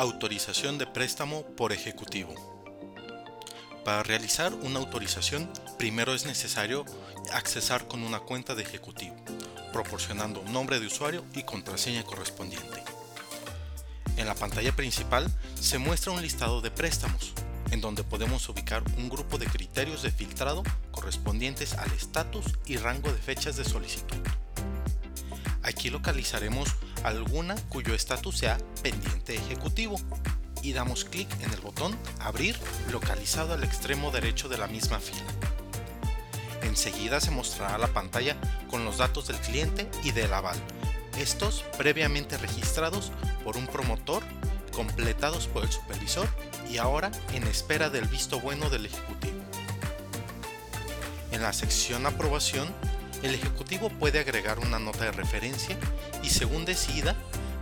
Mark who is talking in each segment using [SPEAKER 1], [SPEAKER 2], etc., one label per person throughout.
[SPEAKER 1] Autorización de préstamo por ejecutivo. Para realizar una autorización, primero es necesario accesar con una cuenta de ejecutivo, proporcionando nombre de usuario y contraseña correspondiente. En la pantalla principal se muestra un listado de préstamos, en donde podemos ubicar un grupo de criterios de filtrado correspondientes al estatus y rango de fechas de solicitud. Aquí localizaremos alguna cuyo estatus sea pendiente ejecutivo y damos clic en el botón Abrir localizado al extremo derecho de la misma fila. Enseguida se mostrará la pantalla con los datos del cliente y del aval, estos previamente registrados por un promotor, completados por el supervisor y ahora en espera del visto bueno del ejecutivo. En la sección Aprobación el Ejecutivo puede agregar una nota de referencia y según decida,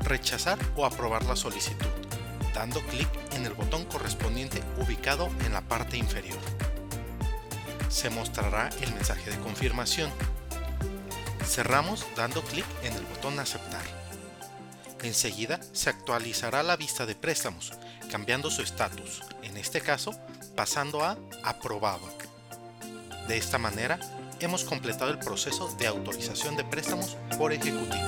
[SPEAKER 1] rechazar o aprobar la solicitud, dando clic en el botón correspondiente ubicado en la parte inferior. Se mostrará el mensaje de confirmación. Cerramos dando clic en el botón Aceptar. Enseguida se actualizará la vista de préstamos, cambiando su estatus, en este caso pasando a Aprobado. De esta manera, hemos completado el proceso de autorización de préstamos por ejecutivo.